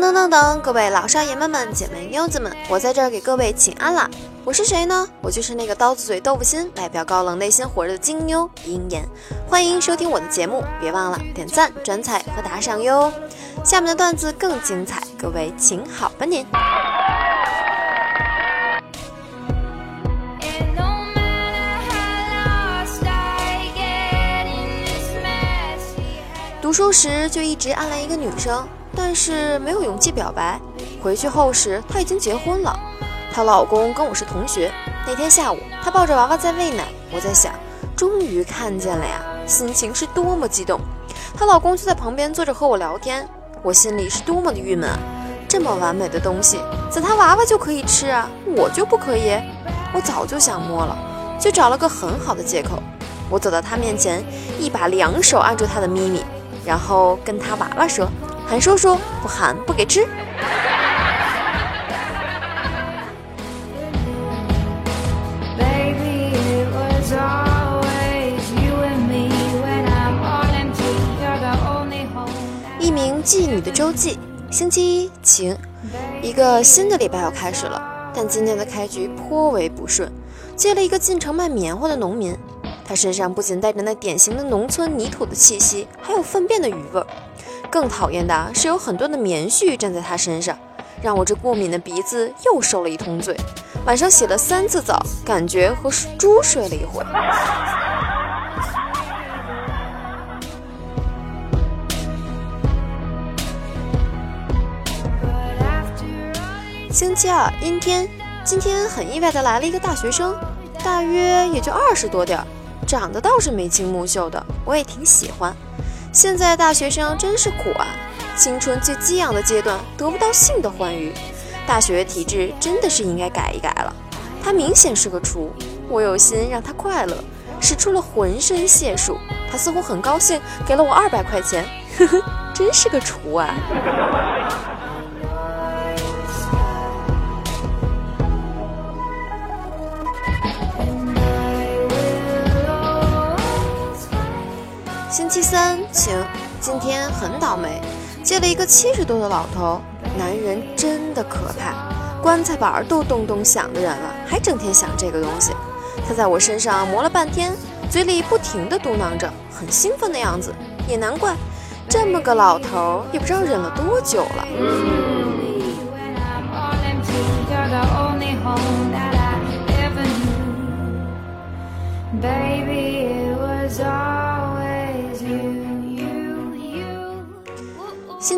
等等等等，各位老少爷们们、姐妹妞子们，我在这儿给各位请安啦！我是谁呢？我就是那个刀子嘴豆腐心、外表高冷、内心火热的金妞鹰眼。欢迎收听我的节目，别忘了点赞、转采和打赏哟！下面的段子更精彩，各位请好吧您。读书时就一直暗恋一个女生。但是没有勇气表白。回去后时，她已经结婚了，她老公跟我是同学。那天下午，她抱着娃娃在喂奶，我在想，终于看见了呀，心情是多么激动。她老公就在旁边坐着和我聊天，我心里是多么的郁闷啊！这么完美的东西，在她娃娃就可以吃啊，我就不可以？我早就想摸了，就找了个很好的借口。我走到她面前，一把两手按住她的咪咪，然后跟她娃娃说。喊叔叔，不喊不给吃。一名妓女的周记，星期一晴，一个新的礼拜要开始了，但今天的开局颇为不顺。接了一个进城卖棉花的农民，他身上不仅带着那典型的农村泥土的气息，还有粪便的余味。更讨厌的是有很多的棉絮粘在他身上，让我这过敏的鼻子又受了一通罪。晚上洗了三次澡，感觉和猪睡了一回。星期二阴天，今天很意外的来了一个大学生，大约也就二十多点儿，长得倒是眉清目秀的，我也挺喜欢。现在大学生真是苦啊！青春最激昂的阶段得不到性的欢愉，大学体制真的是应该改一改了。他明显是个雏，我有心让他快乐，使出了浑身解数。他似乎很高兴，给了我二百块钱。呵呵，真是个雏啊！期三晴，今天很倒霉，接了一个七十多的老头。男人真的可怕，棺材板都咚咚响的人了，还整天想这个东西。他在我身上磨了半天，嘴里不停的嘟囔着，很兴奋的样子。也难怪，这么个老头也不知道忍了多久了。Baby, it was all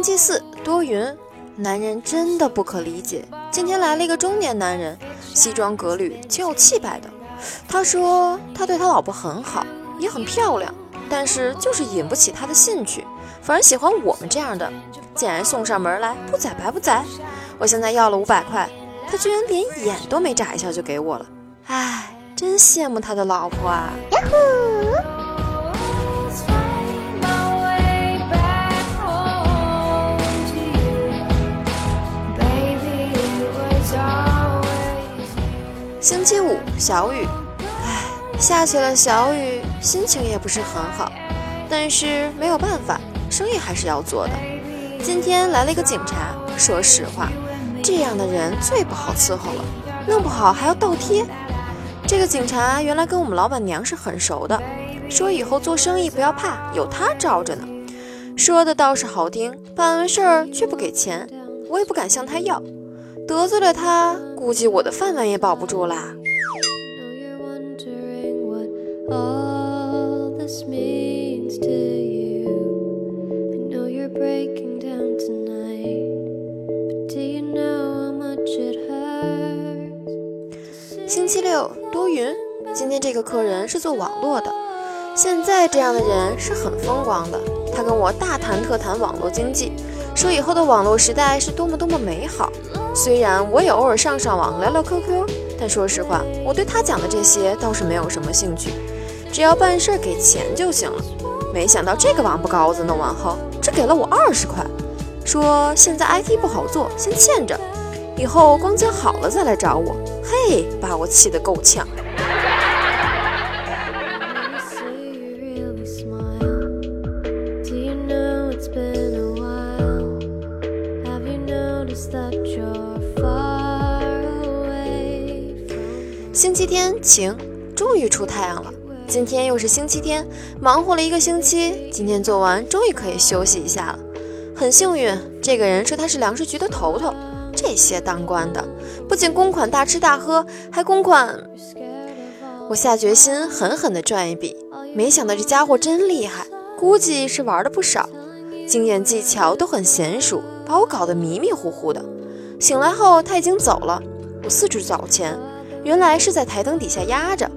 星期四多云，男人真的不可理解。今天来了一个中年男人，西装革履，挺有气派的。他说他对他老婆很好，也很漂亮，但是就是引不起他的兴趣，反而喜欢我们这样的。竟然送上门来，不宰白不宰。我现在要了五百块，他居然连眼都没眨一下就给我了。唉，真羡慕他的老婆啊！呀呼。星期五小雨，唉，下起了小雨，心情也不是很好，但是没有办法，生意还是要做的。今天来了一个警察，说实话，这样的人最不好伺候了，弄不好还要倒贴。这个警察原来跟我们老板娘是很熟的，说以后做生意不要怕，有他罩着呢。说的倒是好听，办完事儿却不给钱，我也不敢向他要。得罪了他，估计我的饭碗也保不住啦。星期六多云，今天这个客人是做网络的。现在这样的人是很风光的，他跟我大谈特谈网络经济，说以后的网络时代是多么多么美好。虽然我也偶尔上上网聊聊 QQ，但说实话，我对他讲的这些倒是没有什么兴趣，只要办事给钱就行了。没想到这个王八羔子弄完后只给了我二十块，说现在 IT 不好做，先欠着，以后光景好了再来找我。嘿，把我气得够呛。晴，终于出太阳了。今天又是星期天，忙活了一个星期，今天做完，终于可以休息一下了。很幸运，这个人说他是粮食局的头头。这些当官的不仅公款大吃大喝，还公款。我下决心狠狠地赚一笔。没想到这家伙真厉害，估计是玩的不少，经验技巧都很娴熟，把我搞得迷迷糊糊的。醒来后他已经走了，我四处找钱，原来是在台灯底下压着。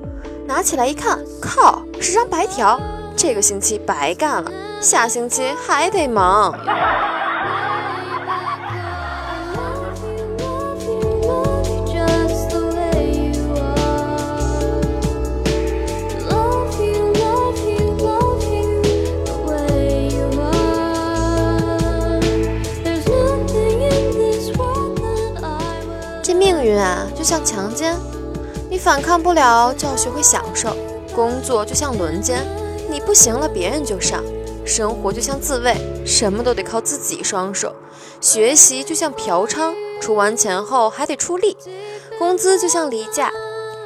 拿起来一看，靠，是张白条。这个星期白干了，下星期还得忙。这命运啊，就像强奸。反抗不了，就要学会享受。工作就像轮奸，你不行了，别人就上。生活就像自慰，什么都得靠自己双手。学习就像嫖娼，出完钱后还得出力。工资就像离嫁，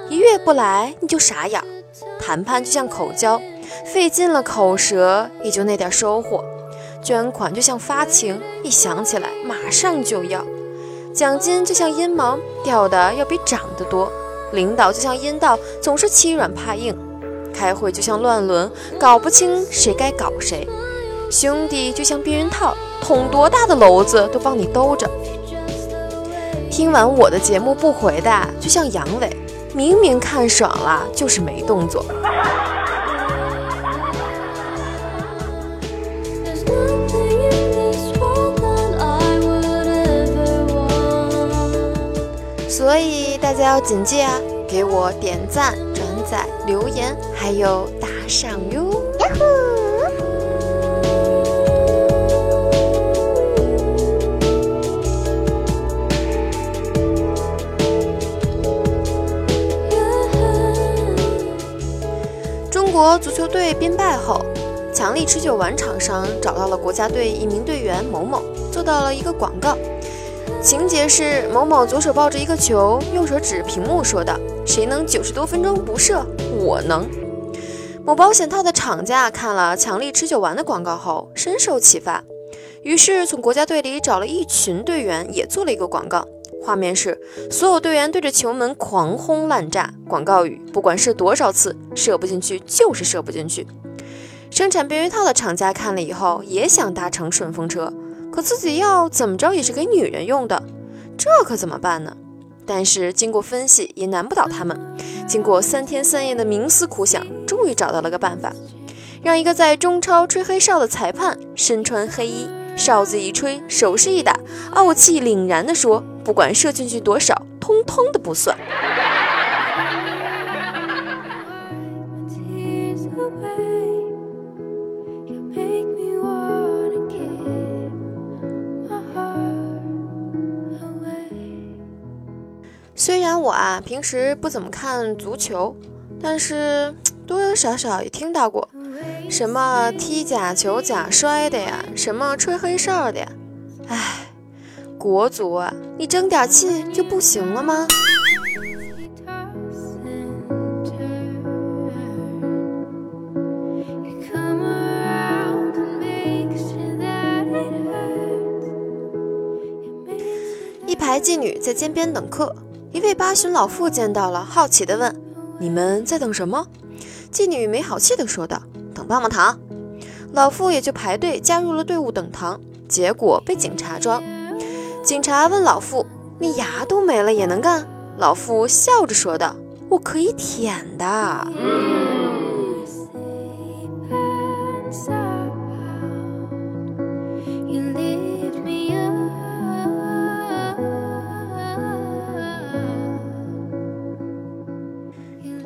一月不来你就傻眼。谈判就像口交，费尽了口舌也就那点收获。捐款就像发情，一想起来马上就要。奖金就像阴毛，掉的要比长得多。领导就像阴道，总是欺软怕硬；开会就像乱伦，搞不清谁该搞谁；兄弟就像避孕套，捅多大的篓子都帮你兜着。听完我的节目不回的，就像阳痿，明明看爽了，就是没动作。所以大家要谨记啊，给我点赞、转载、留言，还有打赏哟！呀呼！中国足球队兵败后，强力持久丸厂商找到了国家队一名队员某某，做到了一个广告。情节是某某左手抱着一个球，右手指屏幕说道：“谁能九十多分钟不射？我能。”某保险套的厂家看了强力持久丸的广告后，深受启发，于是从国家队里找了一群队员，也做了一个广告。画面是所有队员对着球门狂轰滥炸，广告语：“不管射多少次，射不进去就是射不进去。”生产避孕套的厂家看了以后，也想搭乘顺风车。可自己要怎么着也是给女人用的，这可怎么办呢？但是经过分析也难不倒他们。经过三天三夜的冥思苦想，终于找到了个办法，让一个在中超吹黑哨的裁判身穿黑衣，哨子一吹，手势一打，傲气凛然地说：“不管射进去多少，通通的不算。”我啊平时不怎么看足球，但是多多少少也听到过什么踢假球假摔的呀，什么吹黑哨的呀。唉，国足啊，你争点气就不行了吗？一排妓女在街边等客。一位八旬老妇见到了，好奇地问：“你们在等什么？”妓女没好气地说道：“等棒棒糖。”老妇也就排队加入了队伍等糖，结果被警察抓。警察问老妇：“你牙都没了也能干？”老妇笑着说道：“我可以舔的。”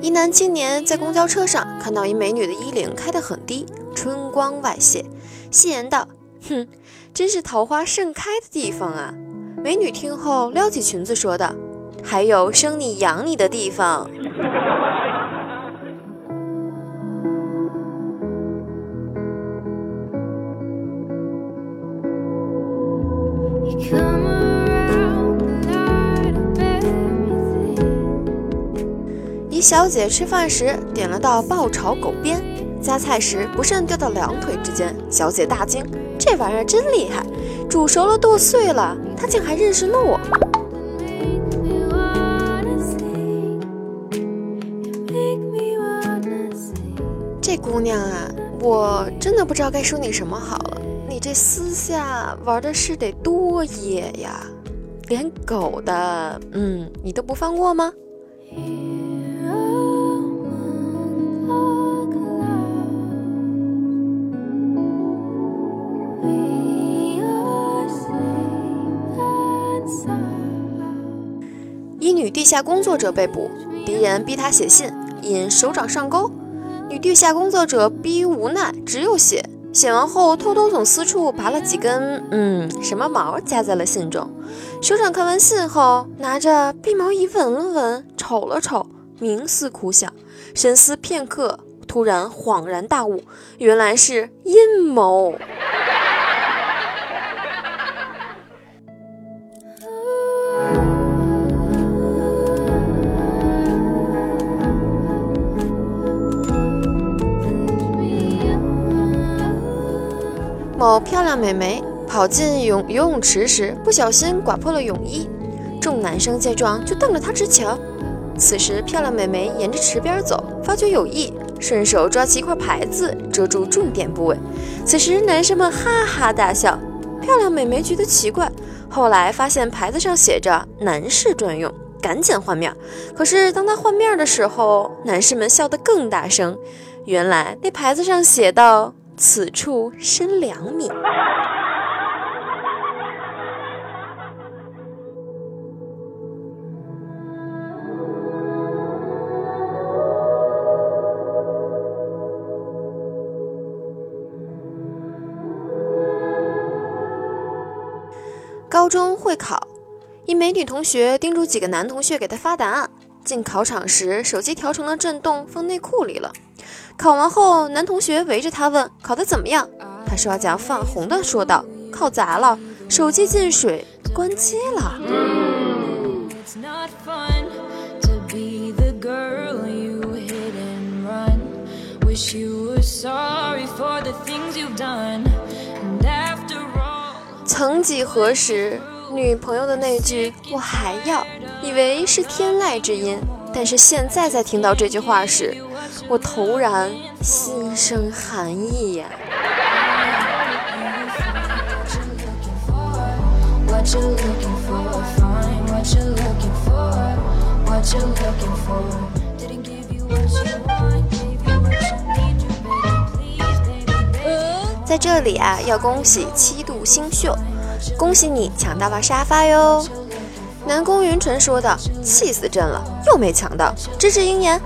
一男青年在公交车上看到一美女的衣领开得很低，春光外泄，戏言道：“哼，真是桃花盛开的地方啊！”美女听后撩起裙子说道：“还有生你养你的地方。”小姐吃饭时点了道爆炒狗鞭，夹菜时不慎掉到两腿之间，小姐大惊：“这玩意儿真厉害，煮熟了剁碎了，她竟还认识了我。”这姑娘啊，我真的不知道该说你什么好了。你这私下玩的是得多野呀，连狗的，嗯，你都不放过吗？地下工作者被捕，敌人逼她写信，因手掌上钩。女地下工作者逼于无奈，只有写。写完后，偷偷从私处拔了几根，嗯，什么毛，夹在了信中。首长看完信后，拿着鼻毛仪闻了闻，瞅了瞅，冥思苦想，深思片刻，突然恍然大悟，原来是阴谋。漂亮美眉跑进泳游泳池时，不小心刮破了泳衣。众男生见状就瞪着她直瞧。此时，漂亮美眉沿着池边走，发觉有异，顺手抓起一块牌子遮住重点部位。此时，男生们哈哈大笑。漂亮美眉觉得奇怪，后来发现牌子上写着“男士专用”，赶紧换面。可是当她换面的时候，男士们笑得更大声。原来那牌子上写道。此处深两米。高中会考，一美女同学叮嘱几个男同学给她发答案。进考场时，手机调成了震动，放内裤里了。考完后，男同学围着他问：“考得怎么样？”他刷颊泛红的说道：“考砸了，手机进水，关机了。”曾几何时，女朋友的那句“我还要”，以为是天籁之音，但是现在在听到这句话时，我突然心生寒意呀！在这里啊，要恭喜七度星宿，恭喜你抢到了沙发哟！南宫云纯说道：“气死朕了，又没抢到，支持鹰眼。”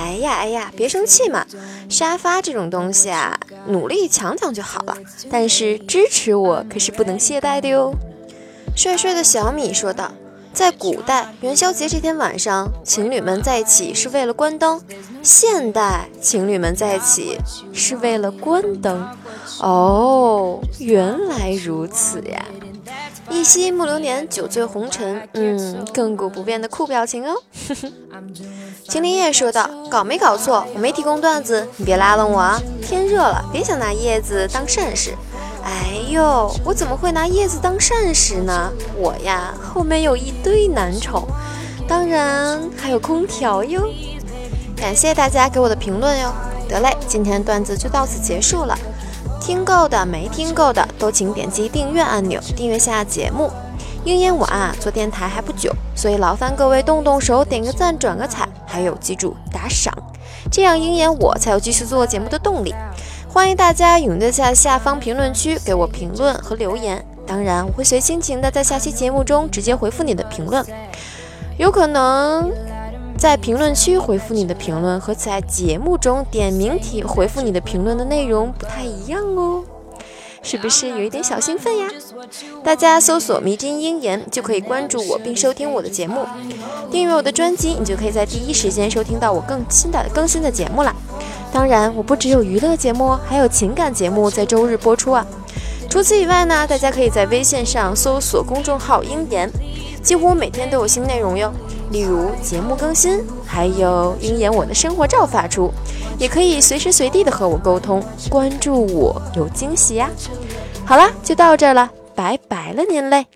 哎呀哎呀，别生气嘛！沙发这种东西啊，努力抢抢就好了。但是支持我可是不能懈怠的哟。帅帅的小米说道：“在古代元宵节这天晚上，情侣们在一起是为了关灯；现代情侣们在一起是为了关灯。”哦，原来如此呀！一夕暮流年，酒醉红尘，嗯，亘古不变的酷表情哦。秦林叶说道：“搞没搞错？我没提供段子，你别拉拢我啊！天热了，别想拿叶子当膳食。哎呦，我怎么会拿叶子当膳食呢？我呀，后面有一堆男宠，当然还有空调哟。感谢大家给我的评论哟。得嘞，今天的段子就到此结束了。”听够的没听够的都请点击订阅按钮，订阅下节目。鹰眼我啊，做电台还不久，所以劳烦各位动动手，点个赞，转个彩，还有记住打赏，这样鹰眼我才有继续做节目的动力。欢迎大家踊跃在下方评论区给我评论和留言，当然我会随心情的在下期节目中直接回复你的评论，有可能。在评论区回复你的评论和在节目中点名提回复你的评论的内容不太一样哦，是不是有一点小兴奋呀？大家搜索“迷津鹰言”就可以关注我并收听我的节目，订阅我的专辑，你就可以在第一时间收听到我更新的更新的节目啦。当然，我不只有娱乐节目，还有情感节目在周日播出啊。除此以外呢，大家可以在微信上搜索公众号“鹰言”，几乎每天都有新内容哟。例如节目更新，还有鹰眼我的生活照发出，也可以随时随地的和我沟通，关注我有惊喜呀。好啦，就到这了，拜拜了您嘞。